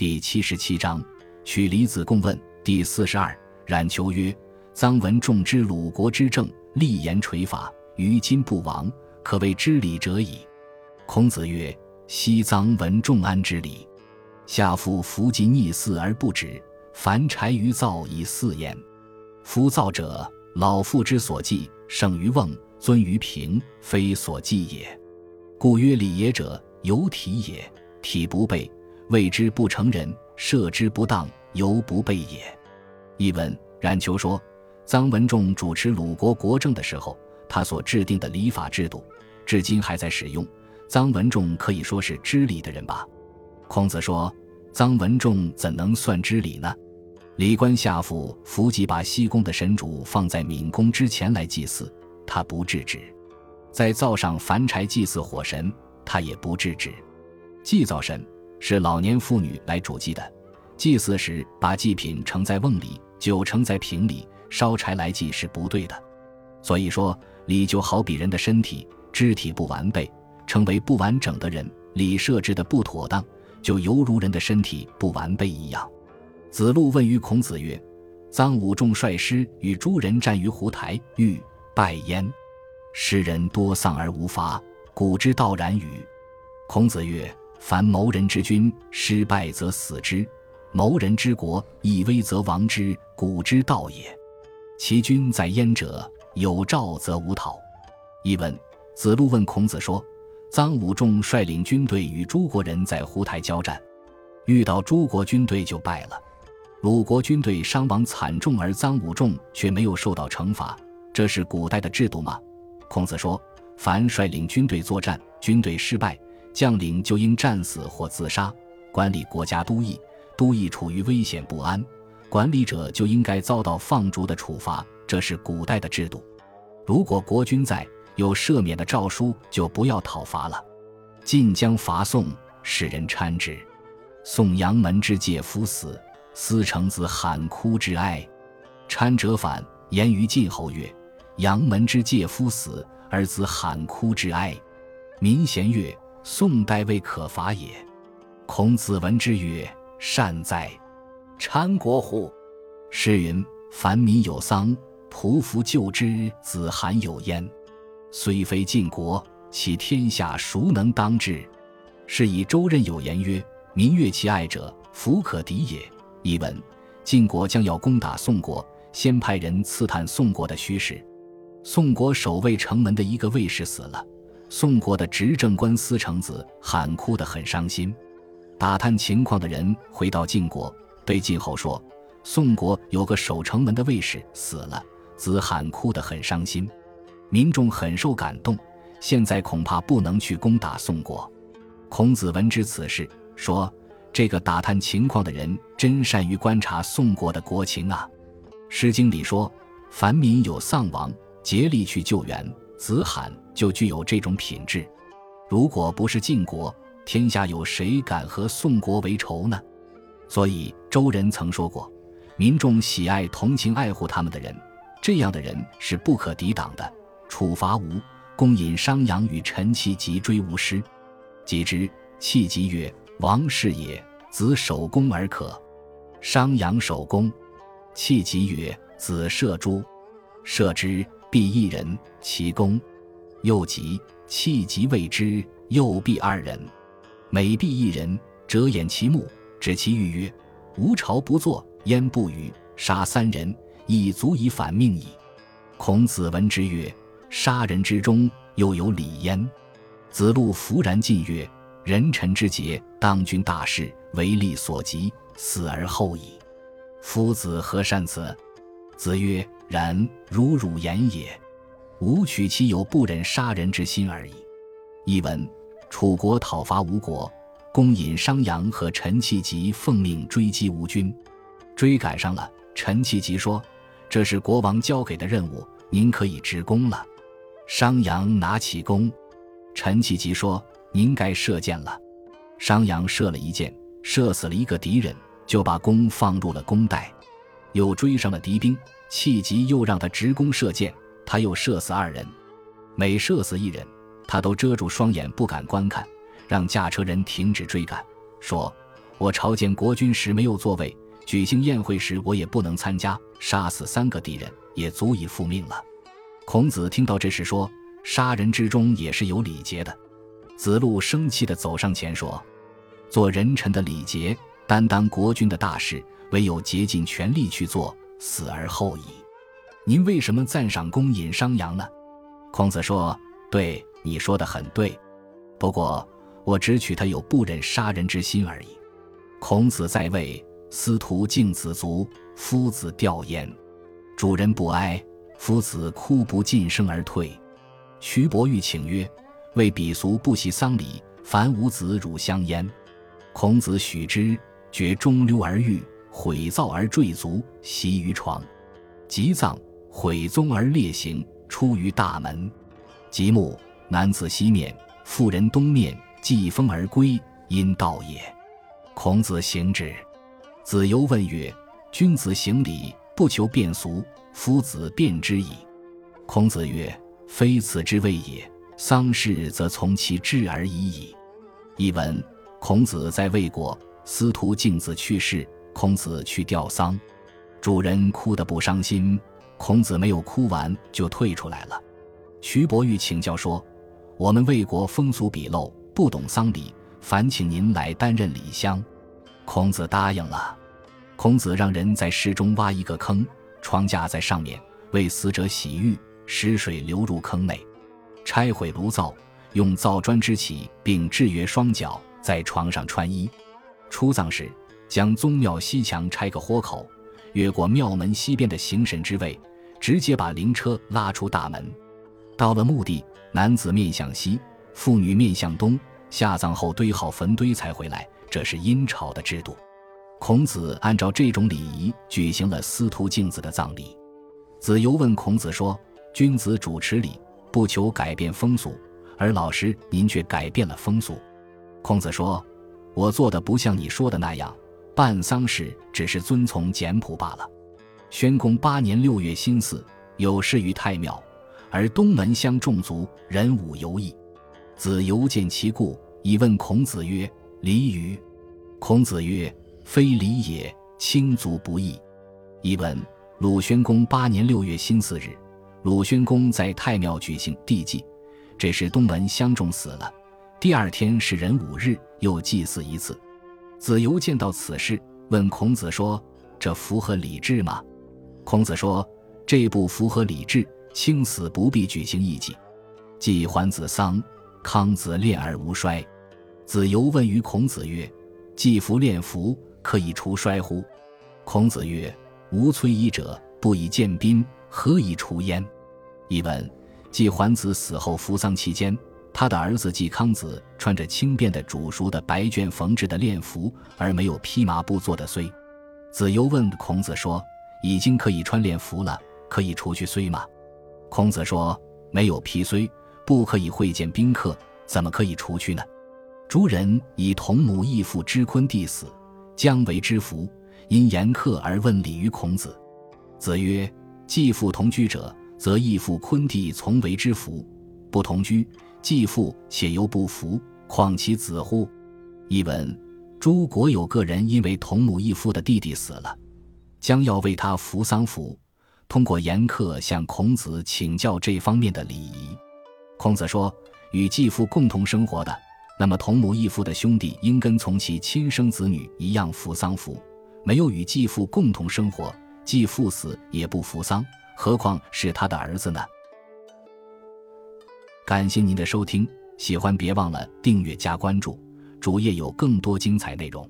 第七十七章，取离子贡问第四十二。冉求曰：“臧文仲之鲁国之政，立言垂法，于今不亡，可谓知礼者矣。”孔子曰：“昔臧文仲安之礼？下夫弗及逆祀而不止，凡柴于灶以祀焉。夫灶者，老妇之所祭，胜于瓮，尊于平，非所祭也。故曰礼也者，有体也。体不备。”谓之不成人，设之不当，犹不备也。译文：冉求说，臧文仲主持鲁国国政的时候，他所制定的礼法制度，至今还在使用。臧文仲可以说是知礼的人吧？孔子说，臧文仲怎能算知礼呢？礼官下父伏吉把西宫的神主放在闵宫之前来祭祀，他不制止；在灶上凡柴祭祀火神，他也不制止。祭灶神。是老年妇女来主祭的，祭祀时把祭品盛在瓮里，酒盛在瓶里，烧柴来祭是不对的。所以说，礼就好比人的身体，肢体不完备，成为不完整的人，礼设置的不妥当，就犹如人的身体不完备一样。子路问于孔子曰：“臧武仲率师与诸人战于湖台，欲败焉。诗人多丧而无发，古之道然与？”孔子曰。凡谋人之君，失败则死之；谋人之国，一危则亡之。古之道也。其君在焉者，有诏则无讨。译文：子路问孔子说：“臧武仲率领军队与诸国人在湖台交战，遇到诸国军队就败了。鲁国军队伤亡惨重，而臧武仲却没有受到惩罚，这是古代的制度吗？”孔子说：“凡率领军队作战，军队失败。”将领就应战死或自杀，管理国家都邑，都邑处于危险不安，管理者就应该遭到放逐的处罚，这是古代的制度。如果国君在，有赦免的诏书，就不要讨伐了。晋将伐宋，使人搀之。宋阳门之介夫死，司成子喊哭之哀。搀者反，言于晋侯曰：“阳门之介夫死，而子喊哭之哀。”民贤曰。宋代未可伐也。孔子闻之曰：“善哉！参国乎？”诗云：“凡民有丧，仆服救之，子罕有焉。虽非晋国，其天下孰能当之？”是以周任有言曰：“民悦其爱者，弗可敌也。”译文：晋国将要攻打宋国，先派人刺探宋国的虚实。宋国守卫城门的一个卫士死了。宋国的执政官司成子喊哭得很伤心，打探情况的人回到晋国，对晋侯说：“宋国有个守城门的卫士死了。”子罕哭得很伤心，民众很受感动。现在恐怕不能去攻打宋国。孔子闻知此事，说：“这个打探情况的人真善于观察宋国的国情啊。”《诗经》里说：“凡民有丧亡，竭力去救援。”子罕就具有这种品质。如果不是晋国，天下有谁敢和宋国为仇呢？所以周人曾说过：“民众喜爱同情爱护他们的人，这样的人是不可抵挡的。”处罚吴，公引商鞅与陈戚及追吴师，及之，戚及曰：“王氏也，子守公而可。”商鞅守公，戚及曰：“子射诸，射之。”必一人，其功。又吉，弃疾未之，又必二人。每必一人，折掩其目，指其欲曰：“吾朝不作，焉不语？杀三人，亦足以反命矣。”孔子闻之曰：“杀人之中，又有礼焉。”子路弗然进曰：“人臣之节，当君大事，为利所及，死而后已。夫子何善辞？”子曰。然如汝言也，吾取其有不忍杀人之心而已。译文：楚国讨伐吴国，公引商鞅和陈弃疾奉命追击吴军，追赶上了。陈弃疾说：“这是国王交给的任务，您可以直攻了。”商鞅拿起弓，陈弃疾说：“您该射箭了。”商鞅射了一箭，射死了一个敌人，就把弓放入了弓袋，又追上了敌兵。气急，又让他直弓射箭，他又射死二人，每射死一人，他都遮住双眼不敢观看，让驾车人停止追赶，说：“我朝见国君时没有座位，举行宴会时我也不能参加，杀死三个敌人也足以复命了。孔子听到这事说：“杀人之中也是有礼节的。”子路生气地走上前说：“做人臣的礼节，担当国君的大事，唯有竭尽全力去做，死而后已。您为什么赞赏公隐商阳呢？”孔子说：“对，你说的很对。不过我只取他有不忍杀人之心而已。”孔子在位，司徒敬子卒，夫子吊焉，主人不哀，夫子哭不尽声而退。徐伯玉请曰：“为鄙俗不习丧礼，凡无子汝相焉。”孔子许之，决中流而浴，毁灶而坠足，袭于床，即葬，毁宗而列行。出于大门，即木男子西面，妇人东面，祭风而归，因道也。孔子行之。子游问曰：“君子行礼，不求变俗，夫子变之矣。”孔子曰：“非此之谓也。丧事则从其志而已矣。”译文：孔子在魏国，司徒敬子去世，孔子去吊丧，主人哭得不伤心。孔子没有哭完就退出来了。徐伯玉请教说：“我们魏国风俗鄙陋，不懂丧礼，烦请您来担任礼乡。”孔子答应了。孔子让人在室中挖一个坑，床架在上面，为死者洗浴，使水流入坑内，拆毁炉灶，用灶砖支起，并制约双脚，在床上穿衣。出葬时，将宗庙西墙拆个豁口，越过庙门西边的行神之位。直接把灵车拉出大门，到了墓地，男子面向西，妇女面向东，下葬后堆好坟堆才回来。这是殷朝的制度。孔子按照这种礼仪举行了司徒敬子的葬礼。子游问孔子说：“君子主持礼，不求改变风俗，而老师您却改变了风俗。”孔子说：“我做的不像你说的那样，办丧事只是遵从简朴罢了。”宣公八年六月辛巳，有事于太庙，而东门乡众族人武游艺。子游见其故，以问孔子曰：“礼与？”孔子曰：“非礼也，亲族不义。”译文：鲁宣公八年六月辛巳日，鲁宣公在太庙举行地祭，这时东门乡众死了。第二天是壬午日，又祭祀一次。子游见到此事，问孔子说：“这符合礼制吗？”孔子说：“这不符合礼制，轻死不必举行义祭。季桓子丧，康子练而无衰。子游问于孔子曰：‘季服练服，可以除衰乎？’孔子曰：‘无摧衣者，不以见宾，何以除焉？’译文：季桓子死后服丧期间，他的儿子季康子穿着轻便的煮熟的白绢缝制的练服，而没有披麻布做的裘。子游问孔子说。”已经可以穿练服了，可以除去裘吗？孔子说：“没有披裘，不可以会见宾客，怎么可以除去呢？”诸人以同母异父之昆弟死，将为之服，因言客而问礼于孔子。子曰：“继父同居者，则异父昆弟从为之服；不同居，继父且犹不服，况其子乎？”译文：诸国有个人因为同母异父的弟弟死了。将要为他扶丧服，通过严客向孔子请教这方面的礼仪。孔子说：“与继父共同生活的，那么同母异父的兄弟应跟从其亲生子女一样扶丧服；没有与继父共同生活，继父死也不扶丧，何况是他的儿子呢？”感谢您的收听，喜欢别忘了订阅加关注，主页有更多精彩内容。